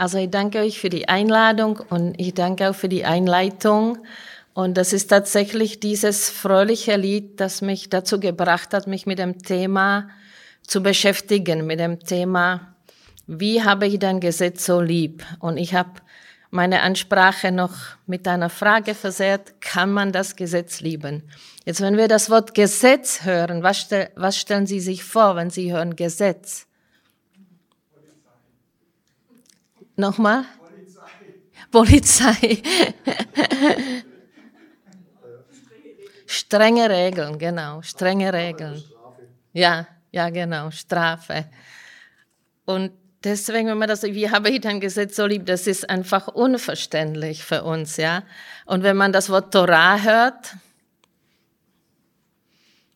Also ich danke euch für die Einladung und ich danke auch für die Einleitung. Und das ist tatsächlich dieses fröhliche Lied, das mich dazu gebracht hat, mich mit dem Thema zu beschäftigen, mit dem Thema, wie habe ich dein Gesetz so lieb? Und ich habe meine Ansprache noch mit einer Frage versehrt, kann man das Gesetz lieben? Jetzt, wenn wir das Wort Gesetz hören, was, stell, was stellen Sie sich vor, wenn Sie hören Gesetz? Nochmal? Polizei. Polizei. Strenge Regeln, genau, strenge Regeln. Ja, ja, genau, Strafe. Und deswegen, wenn man das, wie habe ich dein Gesetz so lieb, das ist einfach unverständlich für uns, ja. Und wenn man das Wort Torah hört,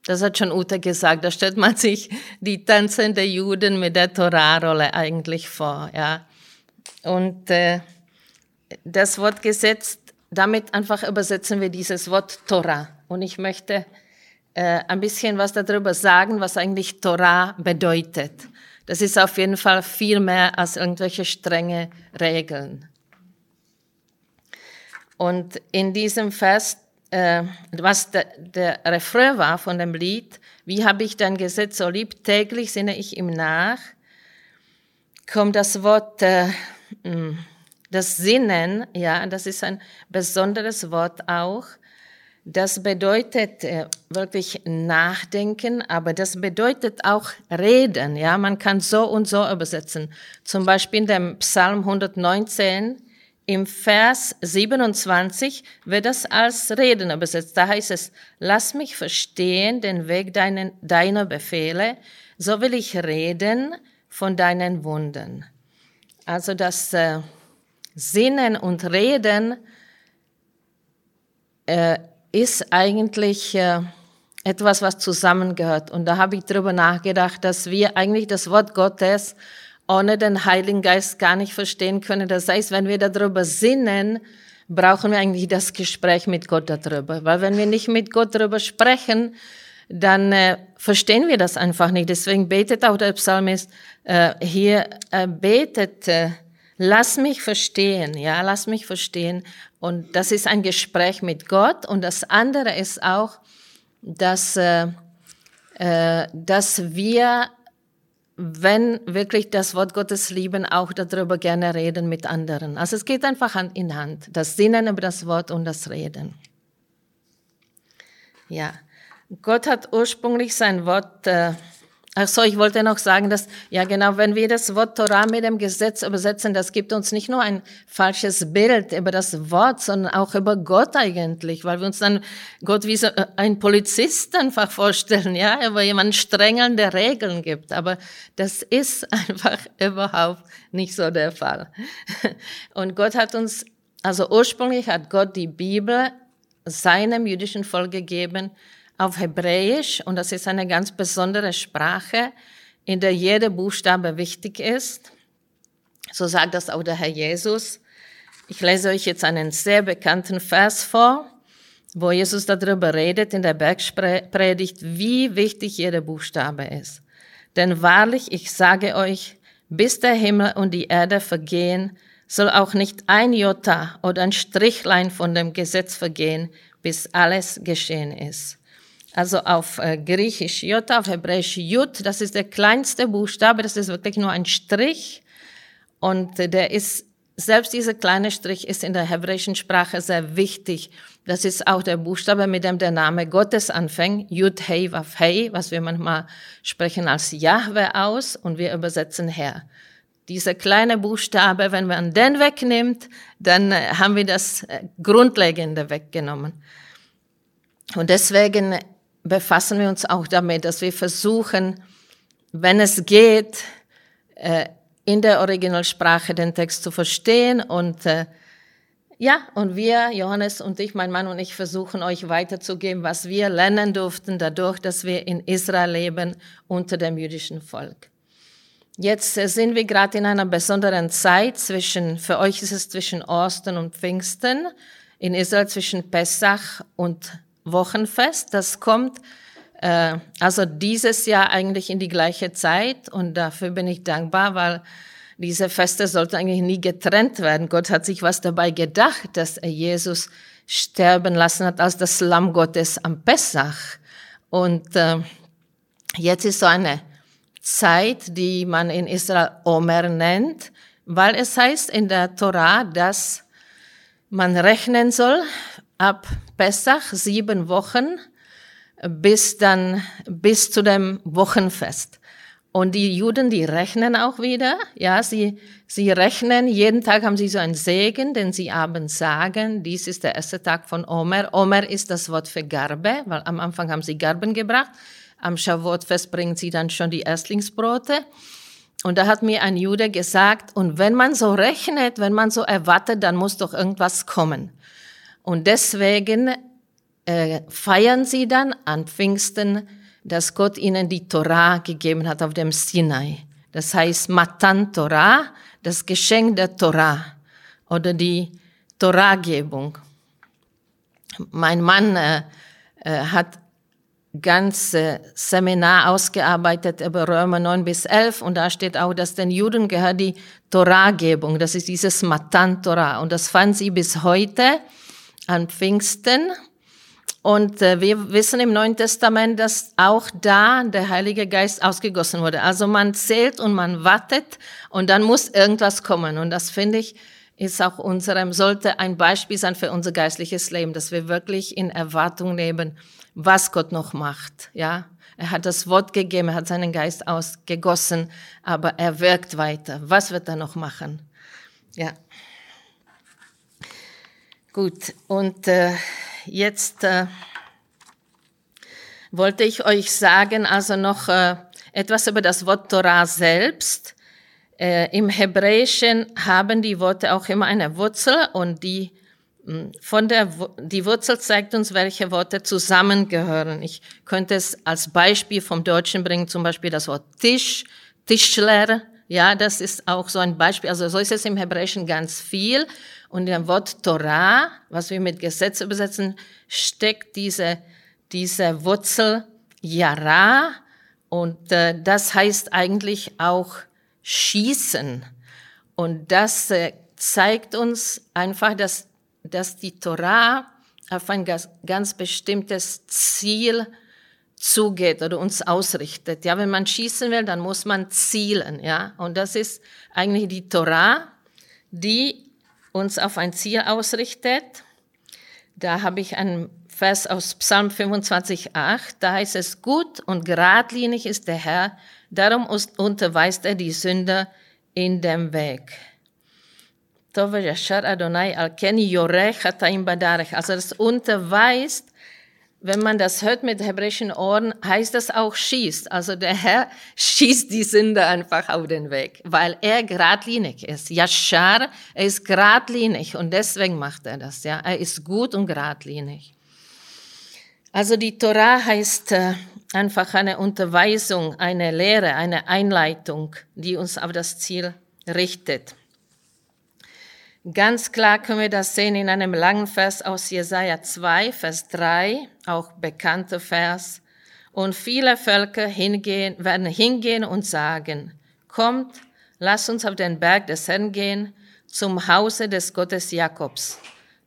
das hat schon Ute gesagt, da stellt man sich die tanzende Juden mit der Torah-Rolle eigentlich vor, ja. Und äh, das Wort Gesetz, damit einfach übersetzen wir dieses Wort Torah. Und ich möchte äh, ein bisschen was darüber sagen, was eigentlich Torah bedeutet. Das ist auf jeden Fall viel mehr als irgendwelche strenge Regeln. Und in diesem Vers, äh, was der, der Refrain war von dem Lied, wie habe ich dein Gesetz so lieb, täglich sinne ich ihm nach, kommt das Wort, äh, das Sinnen, ja, das ist ein besonderes Wort auch, das bedeutet äh, wirklich nachdenken, aber das bedeutet auch reden. Ja, man kann so und so übersetzen. Zum Beispiel in dem Psalm 119 im Vers 27 wird das als Reden übersetzt. Da heißt es, lass mich verstehen den Weg deinen, deiner Befehle, so will ich reden von deinen Wunden. Also das äh, Sinnen und Reden äh, ist eigentlich äh, etwas, was zusammengehört. Und da habe ich darüber nachgedacht, dass wir eigentlich das Wort Gottes ohne den Heiligen Geist gar nicht verstehen können. Das heißt, wenn wir darüber sinnen, brauchen wir eigentlich das Gespräch mit Gott darüber. Weil wenn wir nicht mit Gott darüber sprechen, dann äh, verstehen wir das einfach nicht. Deswegen betet auch der Psalmist äh, hier, äh, betet, äh, lass mich verstehen, ja, lass mich verstehen. Und das ist ein Gespräch mit Gott. Und das andere ist auch, dass, äh, äh, dass wir, wenn wirklich das Wort Gottes lieben, auch darüber gerne reden mit anderen. Also es geht einfach Hand in Hand. Das Sinnen über das Wort und das Reden. Ja. Gott hat ursprünglich sein Wort äh, Ach so, ich wollte noch sagen, dass, ja genau, wenn wir das Wort Torah mit dem Gesetz übersetzen, das gibt uns nicht nur ein falsches Bild über das Wort, sondern auch über Gott eigentlich, weil wir uns dann Gott wie so äh, ein Polizist einfach vorstellen, ja, über jemanden strengelnde Regeln gibt. Aber das ist einfach überhaupt nicht so der Fall. Und Gott hat uns, also ursprünglich hat Gott die Bibel seinem jüdischen Volk gegeben, auf Hebräisch und das ist eine ganz besondere Sprache, in der jeder Buchstabe wichtig ist. So sagt das auch der Herr Jesus. Ich lese euch jetzt einen sehr bekannten Vers vor, wo Jesus darüber redet in der Bergpredigt, wie wichtig jeder Buchstabe ist. Denn wahrlich, ich sage euch, bis der Himmel und die Erde vergehen, soll auch nicht ein Jota oder ein Strichlein von dem Gesetz vergehen, bis alles geschehen ist. Also auf äh, Griechisch J, auf Hebräisch Jud, das ist der kleinste Buchstabe, das ist wirklich nur ein Strich. Und äh, der ist, selbst dieser kleine Strich ist in der hebräischen Sprache sehr wichtig. Das ist auch der Buchstabe, mit dem der Name Gottes anfängt. Jud, Hei, Waf, Hei, was wir manchmal sprechen als Jahwe aus und wir übersetzen Herr. Dieser kleine Buchstabe, wenn man den wegnimmt, dann äh, haben wir das Grundlegende weggenommen. Und deswegen befassen wir uns auch damit, dass wir versuchen, wenn es geht, äh, in der Originalsprache den Text zu verstehen und äh, ja, und wir, Johannes und ich, mein Mann und ich, versuchen euch weiterzugeben, was wir lernen durften, dadurch, dass wir in Israel leben, unter dem jüdischen Volk. Jetzt äh, sind wir gerade in einer besonderen Zeit zwischen, für euch ist es zwischen Osten und Pfingsten, in Israel zwischen Pessach und Wochenfest. Das kommt äh, also dieses Jahr eigentlich in die gleiche Zeit und dafür bin ich dankbar, weil diese Feste sollten eigentlich nie getrennt werden. Gott hat sich was dabei gedacht, dass er Jesus sterben lassen hat als das Lamm Gottes am Pessach. Und äh, jetzt ist so eine Zeit, die man in Israel Omer nennt, weil es heißt in der Torah, dass man rechnen soll ab Pessach sieben Wochen bis dann bis zu dem Wochenfest. Und die Juden, die rechnen auch wieder, ja, sie, sie rechnen, jeden Tag haben sie so einen Segen, den sie abends sagen, dies ist der erste Tag von Omer. Omer ist das Wort für Garbe, weil am Anfang haben sie Garben gebracht, am Shavuot-Fest bringen sie dann schon die Erstlingsbrote. Und da hat mir ein Jude gesagt, und wenn man so rechnet, wenn man so erwartet, dann muss doch irgendwas kommen. Und deswegen äh, feiern sie dann an Pfingsten dass Gott ihnen die Torah gegeben hat auf dem Sinai. Das heißt Matan Torah, das Geschenk der Torah oder die Torahgebung. Mein Mann äh, äh, hat ganz äh, Seminar ausgearbeitet über Römer 9 bis 11 und da steht auch, dass den Juden gehört die Torahgebung, das ist dieses Matan Torah und das fanden sie bis heute an Pfingsten und äh, wir wissen im Neuen Testament, dass auch da der Heilige Geist ausgegossen wurde. Also man zählt und man wartet und dann muss irgendwas kommen. Und das finde ich, ist auch unserem, sollte ein Beispiel sein für unser geistliches Leben, dass wir wirklich in Erwartung leben, was Gott noch macht. Ja, er hat das Wort gegeben, er hat seinen Geist ausgegossen, aber er wirkt weiter. Was wird er noch machen? Ja. Gut. Und äh, jetzt äh, wollte ich euch sagen, also noch äh, etwas über das Wort Torah selbst. Äh, Im Hebräischen haben die Worte auch immer eine Wurzel und die hm, von der, die Wurzel zeigt uns, welche Worte zusammengehören. Ich könnte es als Beispiel vom Deutschen bringen, zum Beispiel das Wort Tisch, Tischler, ja, das ist auch so ein Beispiel. Also so ist es im Hebräischen ganz viel. Und im Wort Torah, was wir mit Gesetz übersetzen, steckt diese, diese Wurzel Yara. Und äh, das heißt eigentlich auch schießen. Und das äh, zeigt uns einfach, dass, dass die Torah auf ein ganz, bestimmtes Ziel zugeht oder uns ausrichtet. Ja, wenn man schießen will, dann muss man zielen, ja. Und das ist eigentlich die Torah, die uns auf ein Ziel ausrichtet. Da habe ich einen Vers aus Psalm 25,8. Da heißt es, gut und geradlinig ist der Herr, darum unterweist er die Sünder in dem Weg. Also das unterweist wenn man das hört mit hebräischen Ohren, heißt das auch schießt. Also der Herr schießt die Sünde einfach auf den Weg, weil er geradlinig ist. Yashar, er ist geradlinig und deswegen macht er das. Ja, er ist gut und geradlinig. Also die Torah heißt äh, einfach eine Unterweisung, eine Lehre, eine Einleitung, die uns auf das Ziel richtet. Ganz klar können wir das sehen in einem langen Vers aus Jesaja 2, Vers 3, auch bekannter Vers. Und viele Völker hingehen, werden hingehen und sagen, kommt, lass uns auf den Berg des Herrn gehen, zum Hause des Gottes Jakobs,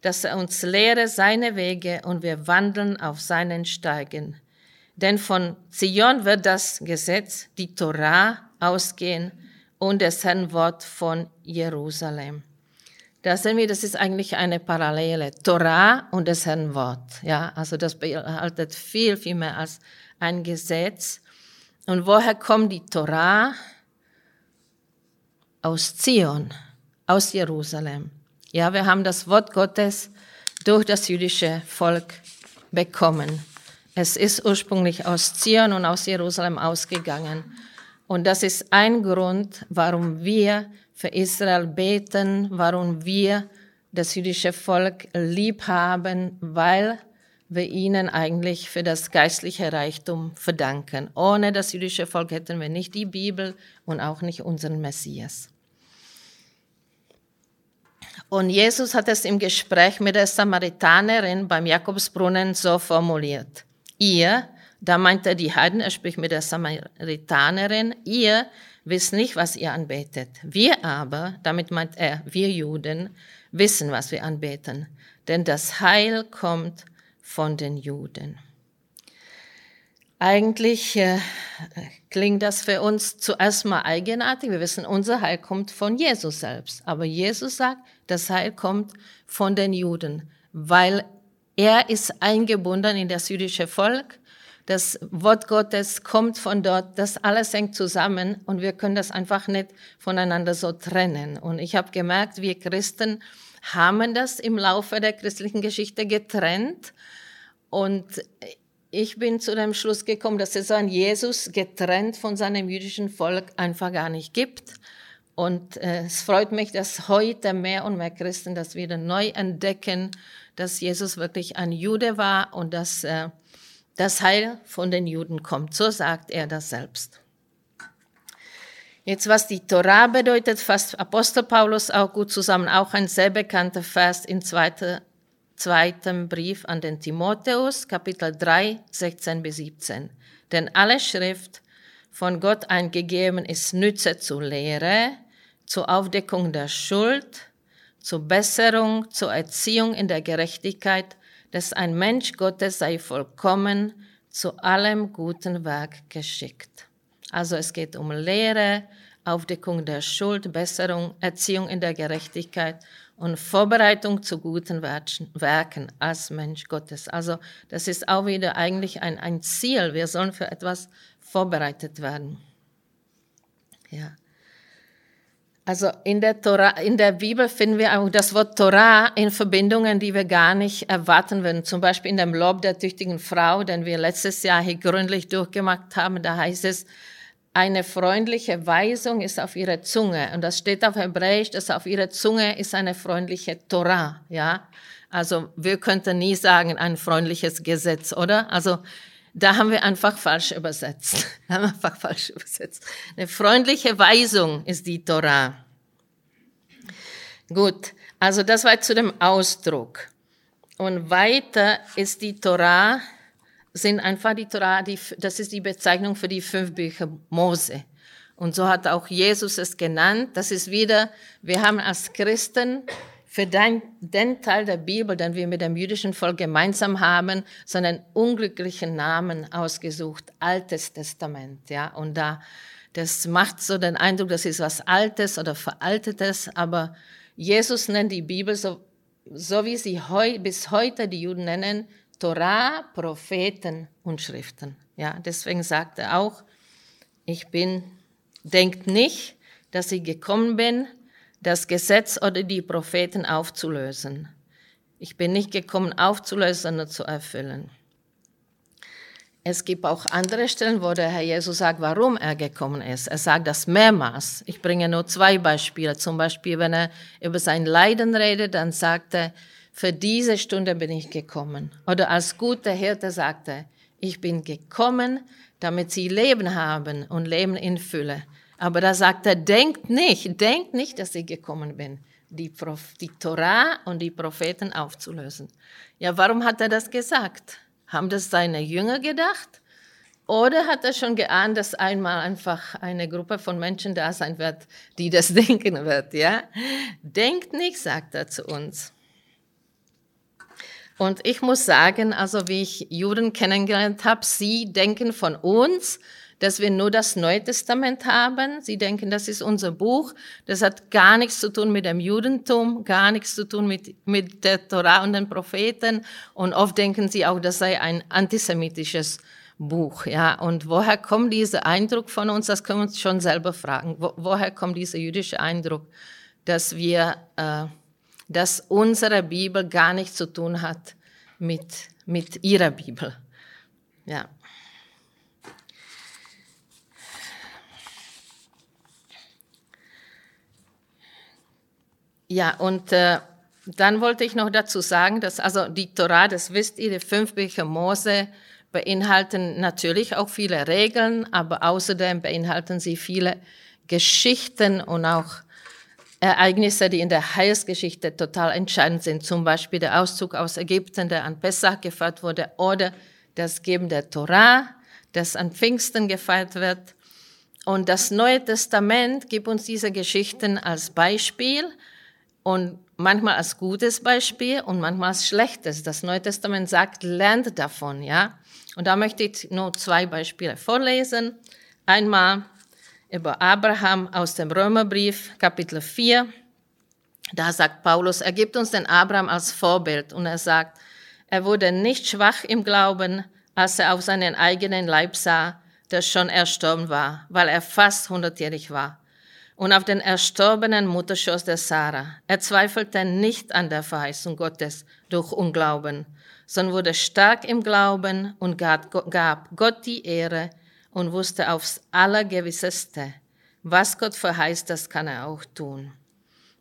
dass er uns lehre seine Wege und wir wandeln auf seinen Steigen. Denn von Zion wird das Gesetz, die Torah, ausgehen und das Herrn Wort von Jerusalem. Da sehen wir, das ist eigentlich eine Parallele. Torah und das Herrn Wort. Ja, also das beinhaltet viel, viel mehr als ein Gesetz. Und woher kommt die Torah? Aus Zion, aus Jerusalem. Ja, wir haben das Wort Gottes durch das jüdische Volk bekommen. Es ist ursprünglich aus Zion und aus Jerusalem ausgegangen. Und das ist ein Grund, warum wir für Israel beten, warum wir das jüdische Volk lieb haben, weil wir ihnen eigentlich für das geistliche Reichtum verdanken. Ohne das jüdische Volk hätten wir nicht die Bibel und auch nicht unseren Messias. Und Jesus hat es im Gespräch mit der Samaritanerin beim Jakobsbrunnen so formuliert. Ihr, da meint er die Heiden, er spricht mit der Samaritanerin, ihr, wisst nicht, was ihr anbetet. Wir aber, damit meint er, wir Juden, wissen, was wir anbeten. Denn das Heil kommt von den Juden. Eigentlich äh, klingt das für uns zuerst mal eigenartig. Wir wissen, unser Heil kommt von Jesus selbst. Aber Jesus sagt, das Heil kommt von den Juden, weil er ist eingebunden in das jüdische Volk. Das Wort Gottes kommt von dort. Das alles hängt zusammen und wir können das einfach nicht voneinander so trennen. Und ich habe gemerkt, wir Christen haben das im Laufe der christlichen Geschichte getrennt. Und ich bin zu dem Schluss gekommen, dass es einen Jesus getrennt von seinem jüdischen Volk einfach gar nicht gibt. Und äh, es freut mich, dass heute mehr und mehr Christen das wieder neu entdecken, dass Jesus wirklich ein Jude war und dass äh, das Heil von den Juden kommt. So sagt er das selbst. Jetzt, was die Torah bedeutet, fasst Apostel Paulus auch gut zusammen, auch ein sehr bekannter Vers in 2 zweiten Brief an den Timotheus, Kapitel 3, 16 bis 17. Denn alle Schrift von Gott eingegeben ist Nütze zur Lehre, zur Aufdeckung der Schuld, zur Besserung, zur Erziehung in der Gerechtigkeit, dass ein Mensch Gottes sei vollkommen, zu allem guten Werk geschickt. Also es geht um Lehre, Aufdeckung der Schuld, Besserung, Erziehung in der Gerechtigkeit und Vorbereitung zu guten Werken als Mensch Gottes. Also das ist auch wieder eigentlich ein, ein Ziel. Wir sollen für etwas vorbereitet werden. Ja. Also in der, Torah, in der Bibel finden wir auch das Wort Torah in Verbindungen, die wir gar nicht erwarten würden. Zum Beispiel in dem Lob der tüchtigen Frau, den wir letztes Jahr hier gründlich durchgemacht haben. Da heißt es, eine freundliche Weisung ist auf ihrer Zunge. Und das steht auf Hebräisch, dass auf ihrer Zunge ist eine freundliche Torah, ja. Also wir könnten nie sagen, ein freundliches Gesetz, oder? Also da haben wir einfach falsch übersetzt. haben wir einfach falsch übersetzt. Eine freundliche Weisung ist die Torah. Gut, also das war zu dem Ausdruck. Und weiter ist die Torah sind einfach die Torah, die, das ist die Bezeichnung für die fünf Bücher Mose. Und so hat auch Jesus es genannt. Das ist wieder, wir haben als Christen für den, den Teil der Bibel, den wir mit dem jüdischen Volk gemeinsam haben, so einen unglücklichen Namen ausgesucht, Altes Testament, ja. Und da, das macht so den Eindruck, das ist was Altes oder Veraltetes, aber Jesus nennt die Bibel so, so wie sie heu, bis heute die Juden nennen, Torah, Propheten und Schriften. Ja, deswegen sagt er auch, ich bin, denkt nicht, dass ich gekommen bin, das Gesetz oder die Propheten aufzulösen. Ich bin nicht gekommen, aufzulösen, sondern zu erfüllen. Es gibt auch andere Stellen, wo der Herr Jesus sagt, warum er gekommen ist. Er sagt das mehrmals. Ich bringe nur zwei Beispiele. Zum Beispiel, wenn er über sein Leiden redet, dann sagt er, für diese Stunde bin ich gekommen. Oder als guter Hirte sagte, ich bin gekommen, damit sie Leben haben und Leben in Fülle. Aber da sagt er, denkt nicht, denkt nicht, dass ich gekommen bin, die, Proph die Torah und die Propheten aufzulösen. Ja, warum hat er das gesagt? Haben das seine Jünger gedacht? Oder hat er schon geahnt, dass einmal einfach eine Gruppe von Menschen da sein wird, die das denken wird, ja? Denkt nicht, sagt er zu uns. Und ich muss sagen, also wie ich Juden kennengelernt habe, sie denken von uns, dass wir nur das Neue Testament haben. Sie denken, das ist unser Buch. Das hat gar nichts zu tun mit dem Judentum, gar nichts zu tun mit, mit der Torah und den Propheten. Und oft denken sie auch, das sei ein antisemitisches Buch. Ja, und woher kommt dieser Eindruck von uns? Das können wir uns schon selber fragen. Wo, woher kommt dieser jüdische Eindruck, dass wir äh, dass unsere Bibel gar nichts zu tun hat mit, mit ihrer Bibel. Ja. Ja, und äh, dann wollte ich noch dazu sagen, dass also die Torah, das wisst ihr, die fünf Bücher Mose beinhalten natürlich auch viele Regeln, aber außerdem beinhalten sie viele Geschichten und auch Ereignisse, die in der Heilsgeschichte total entscheidend sind, zum Beispiel der Auszug aus Ägypten, der an Pessach gefeiert wurde, oder das Geben der Torah, das an Pfingsten gefeiert wird. Und das Neue Testament gibt uns diese Geschichten als Beispiel und manchmal als gutes Beispiel und manchmal als schlechtes. Das Neue Testament sagt, lernt davon, ja. Und da möchte ich nur zwei Beispiele vorlesen. Einmal über Abraham aus dem Römerbrief, Kapitel 4. Da sagt Paulus, er gibt uns den Abraham als Vorbild und er sagt, er wurde nicht schwach im Glauben, als er auf seinen eigenen Leib sah, der schon erstorben war, weil er fast hundertjährig war. Und auf den erstorbenen Mutterschoß der Sarah. Er zweifelte nicht an der Verheißung Gottes durch Unglauben, sondern wurde stark im Glauben und gab Gott die Ehre und wusste aufs Allergewisseste, was Gott verheißt, das kann er auch tun.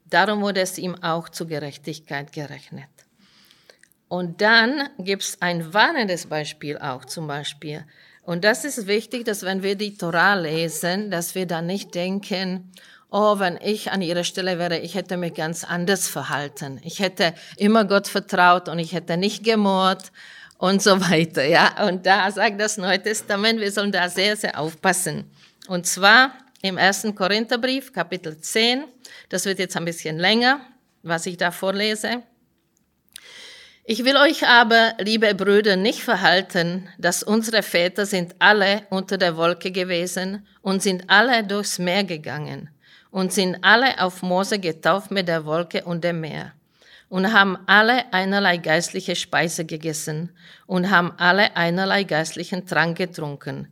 Darum wurde es ihm auch zur Gerechtigkeit gerechnet. Und dann gibt es ein warnendes Beispiel auch zum Beispiel. Und das ist wichtig, dass wenn wir die Torah lesen, dass wir dann nicht denken, oh, wenn ich an ihrer Stelle wäre, ich hätte mich ganz anders verhalten. Ich hätte immer Gott vertraut und ich hätte nicht gemordet und so weiter. Ja, und da sagt das Neue Testament, wir sollen da sehr, sehr aufpassen. Und zwar im ersten Korintherbrief, Kapitel 10. Das wird jetzt ein bisschen länger, was ich da vorlese. Ich will euch aber, liebe Brüder, nicht verhalten, dass unsere Väter sind alle unter der Wolke gewesen und sind alle durchs Meer gegangen und sind alle auf Mose getauft mit der Wolke und dem Meer und haben alle einerlei geistliche Speise gegessen und haben alle einerlei geistlichen Trank getrunken.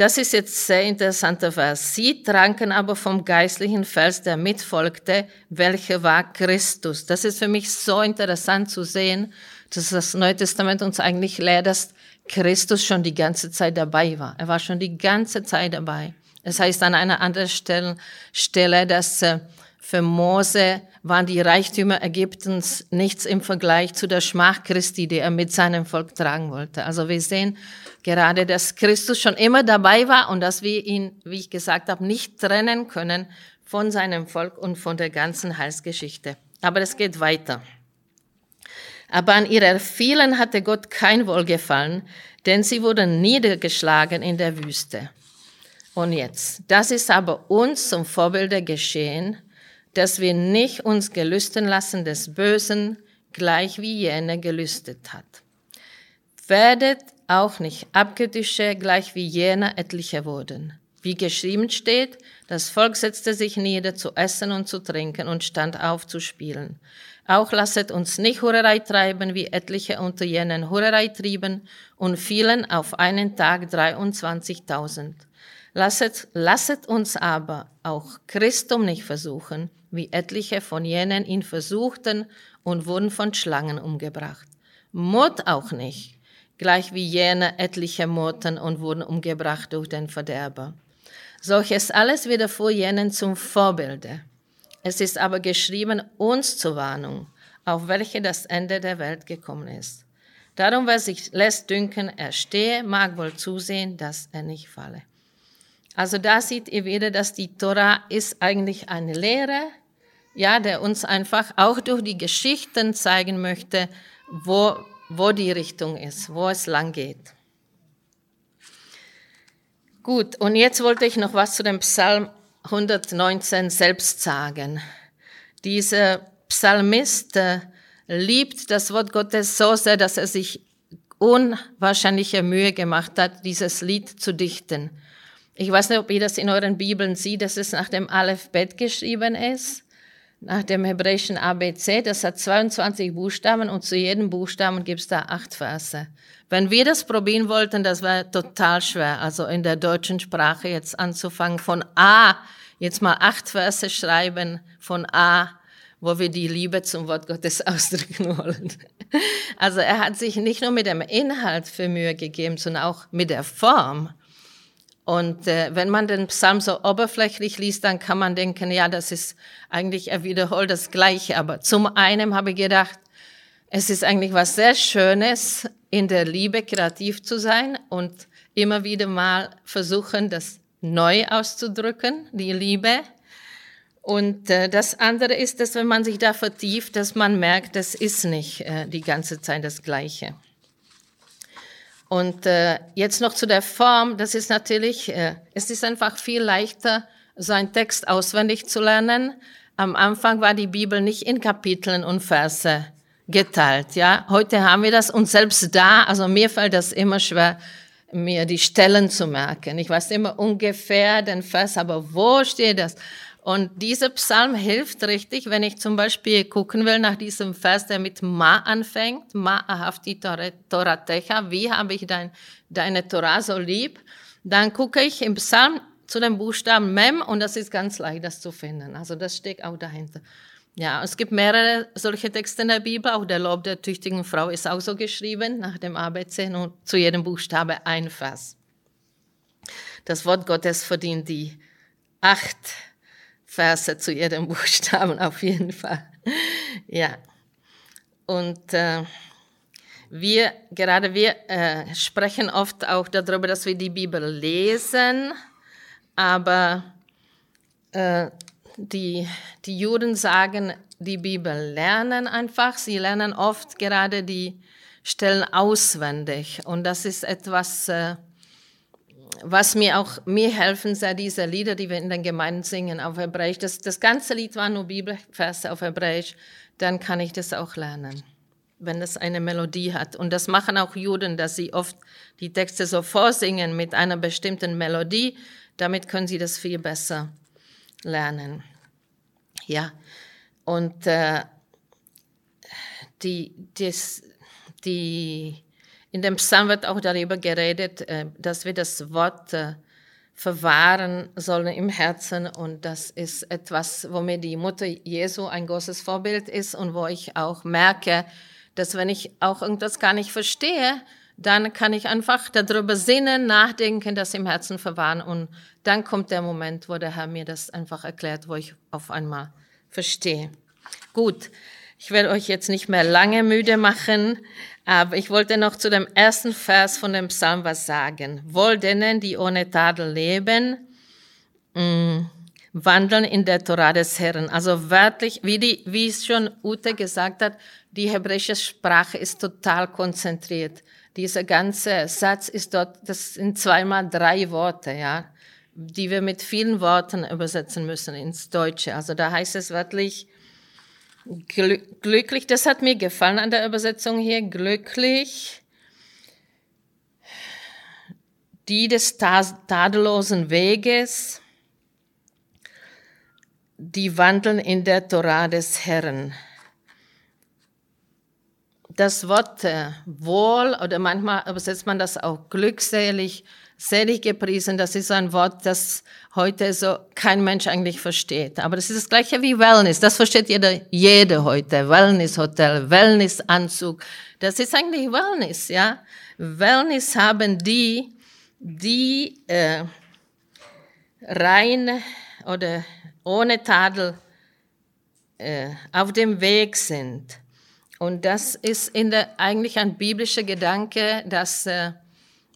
Das ist jetzt sehr interessanter Vers. Sie tranken aber vom geistlichen Fels, der mitfolgte, welcher war Christus. Das ist für mich so interessant zu sehen, dass das Neue Testament uns eigentlich lehrt, dass Christus schon die ganze Zeit dabei war. Er war schon die ganze Zeit dabei. Es heißt an einer anderen Stelle, Stelle dass äh, für Mose waren die Reichtümer Ägyptens nichts im Vergleich zu der Schmach Christi, die er mit seinem Volk tragen wollte. Also wir sehen gerade, dass Christus schon immer dabei war und dass wir ihn, wie ich gesagt habe, nicht trennen können von seinem Volk und von der ganzen Heilsgeschichte. Aber es geht weiter. Aber an ihrer vielen hatte Gott kein Wohlgefallen, denn sie wurden niedergeschlagen in der Wüste. Und jetzt, das ist aber uns zum Vorbilde geschehen, dass wir nicht uns gelüsten lassen des Bösen, gleich wie jener gelüstet hat. Werdet auch nicht Abgedische, gleich wie jener etliche wurden. Wie geschrieben steht, das Volk setzte sich nieder zu essen und zu trinken und stand auf zu spielen. Auch lasset uns nicht Hurerei treiben, wie etliche unter jenen Hurerei trieben und fielen auf einen Tag 23.000. Lasset, lasset uns aber auch Christum nicht versuchen, wie etliche von jenen ihn versuchten und wurden von Schlangen umgebracht. Mord auch nicht, gleich wie jene etliche murrten und wurden umgebracht durch den Verderber. Solches alles widerfuhr jenen zum Vorbilde. Es ist aber geschrieben uns zur Warnung, auf welche das Ende der Welt gekommen ist. Darum, wer sich lässt dünken, er stehe, mag wohl zusehen, dass er nicht falle. Also da seht ihr wieder, dass die Tora ist eigentlich eine Lehre, ja, der uns einfach auch durch die Geschichten zeigen möchte, wo, wo die Richtung ist, wo es lang geht. Gut, und jetzt wollte ich noch was zu dem Psalm 119 selbst sagen. Dieser Psalmist äh, liebt das Wort Gottes so sehr, dass er sich unwahrscheinliche Mühe gemacht hat, dieses Lied zu dichten. Ich weiß nicht, ob ihr das in euren Bibeln seht, dass es nach dem Alphabet geschrieben ist nach dem hebräischen ABC. Das hat 22 Buchstaben und zu jedem Buchstaben gibt es da acht Verse. Wenn wir das probieren wollten, das wäre total schwer. Also in der deutschen Sprache jetzt anzufangen von A, jetzt mal acht Verse schreiben von A, wo wir die Liebe zum Wort Gottes ausdrücken wollen. Also er hat sich nicht nur mit dem Inhalt für Mühe gegeben, sondern auch mit der Form. Und äh, wenn man den Psalm so oberflächlich liest, dann kann man denken, ja, das ist eigentlich, er wiederholt das Gleiche. Aber zum einen habe ich gedacht, es ist eigentlich was sehr Schönes, in der Liebe kreativ zu sein und immer wieder mal versuchen, das neu auszudrücken, die Liebe. Und äh, das andere ist, dass wenn man sich da vertieft, dass man merkt, das ist nicht äh, die ganze Zeit das Gleiche. Und äh, jetzt noch zu der Form, das ist natürlich, äh, es ist einfach viel leichter, so einen Text auswendig zu lernen. Am Anfang war die Bibel nicht in Kapiteln und Verse geteilt, ja. Heute haben wir das und selbst da, also mir fällt das immer schwer, mir die Stellen zu merken. Ich weiß immer ungefähr den Vers, aber wo steht das? Und dieser Psalm hilft richtig, wenn ich zum Beispiel gucken will nach diesem Vers, der mit Ma anfängt. Ma ahafti Toratecha, wie habe ich dein, deine Torah so lieb? Dann gucke ich im Psalm zu dem Buchstaben Mem und das ist ganz leicht, das zu finden. Also das steht auch dahinter. Ja, es gibt mehrere solche Texte in der Bibel. Auch der Lob der tüchtigen Frau ist auch so geschrieben, nach dem ABC, und zu jedem Buchstabe ein Vers. Das Wort Gottes verdient die acht Verse zu jedem Buchstaben auf jeden Fall. Ja. Und äh, wir, gerade wir äh, sprechen oft auch darüber, dass wir die Bibel lesen, aber äh, die, die Juden sagen, die Bibel lernen einfach. Sie lernen oft gerade die Stellen auswendig. Und das ist etwas, äh, was mir auch, mir helfen sehr diese Lieder, die wir in den Gemeinden singen auf Hebräisch. Das, das ganze Lied war nur Bibelverse auf Hebräisch. Dann kann ich das auch lernen, wenn das eine Melodie hat. Und das machen auch Juden, dass sie oft die Texte so vorsingen mit einer bestimmten Melodie. Damit können sie das viel besser lernen. Ja, und äh, die, das, die, in dem Psalm wird auch darüber geredet, äh, dass wir das Wort äh, verwahren sollen im Herzen. Und das ist etwas, wo mir die Mutter Jesu ein großes Vorbild ist und wo ich auch merke, dass wenn ich auch irgendwas gar nicht verstehe, dann kann ich einfach darüber sinnen, nachdenken, das im Herzen verwahren. Und dann kommt der Moment, wo der Herr mir das einfach erklärt, wo ich auf einmal verstehe. Gut, ich werde euch jetzt nicht mehr lange müde machen, aber ich wollte noch zu dem ersten Vers von dem Psalm was sagen. Wohl denen, die ohne Tadel leben, mm, wandeln in der Torah des Herrn. Also wörtlich, wie, die, wie es schon Ute gesagt hat, die hebräische Sprache ist total konzentriert. Dieser ganze Satz ist dort, das sind zweimal drei Worte, ja, die wir mit vielen Worten übersetzen müssen ins Deutsche. Also da heißt es wörtlich, glücklich, das hat mir gefallen an der Übersetzung hier, glücklich, die des tadellosen Weges, die wandeln in der Torah des Herrn. Das Wort äh, wohl oder manchmal übersetzt man das auch glückselig, selig gepriesen, das ist ein Wort, das heute so kein Mensch eigentlich versteht. Aber das ist das gleiche wie Wellness. Das versteht jeder, jeder heute. Wellness-Hotel, Wellness-Anzug. Das ist eigentlich Wellness, ja. Wellness haben die, die äh, rein oder ohne Tadel äh, auf dem Weg sind. Und das ist in der, eigentlich ein biblischer Gedanke, dass äh,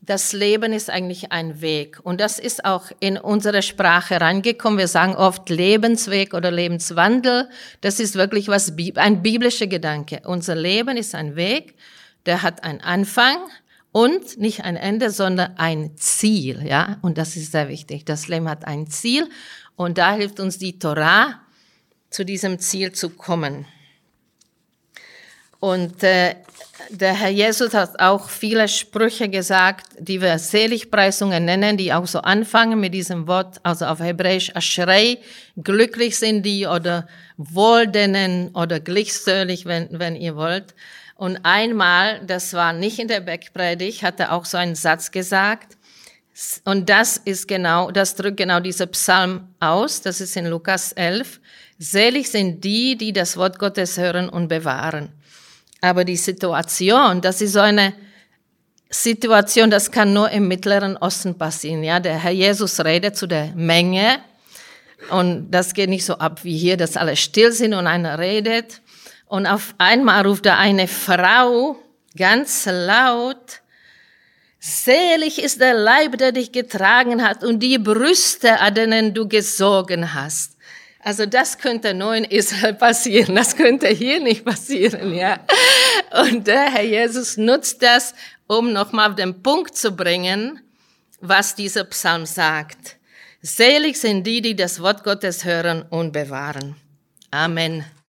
das Leben ist eigentlich ein Weg. Und das ist auch in unsere Sprache reingekommen. Wir sagen oft Lebensweg oder Lebenswandel. Das ist wirklich was, ein biblischer Gedanke. Unser Leben ist ein Weg, der hat einen Anfang und nicht ein Ende, sondern ein Ziel, ja. Und das ist sehr wichtig. Das Leben hat ein Ziel und da hilft uns die Torah, zu diesem Ziel zu kommen. Und äh, der Herr Jesus hat auch viele Sprüche gesagt, die wir Seligpreisungen nennen, die auch so anfangen mit diesem Wort, also auf Hebräisch Ashrei, glücklich sind die oder wohldenen oder glückselig, wenn, wenn ihr wollt. Und einmal, das war nicht in der Bergpredigt, hat er auch so einen Satz gesagt. Und das ist genau, das drückt genau dieser Psalm aus. Das ist in Lukas 11. Selig sind die, die das Wort Gottes hören und bewahren. Aber die Situation, das ist so eine Situation, das kann nur im Mittleren Osten passieren. Ja, der Herr Jesus redet zu der Menge und das geht nicht so ab wie hier, dass alle still sind und einer redet. Und auf einmal ruft da eine Frau ganz laut, Selig ist der Leib, der dich getragen hat und die Brüste, an denen du gesogen hast. Also das könnte nur in Israel passieren, das könnte hier nicht passieren, ja. Und der Herr Jesus nutzt das, um nochmal auf den Punkt zu bringen, was dieser Psalm sagt. Selig sind die, die das Wort Gottes hören und bewahren. Amen.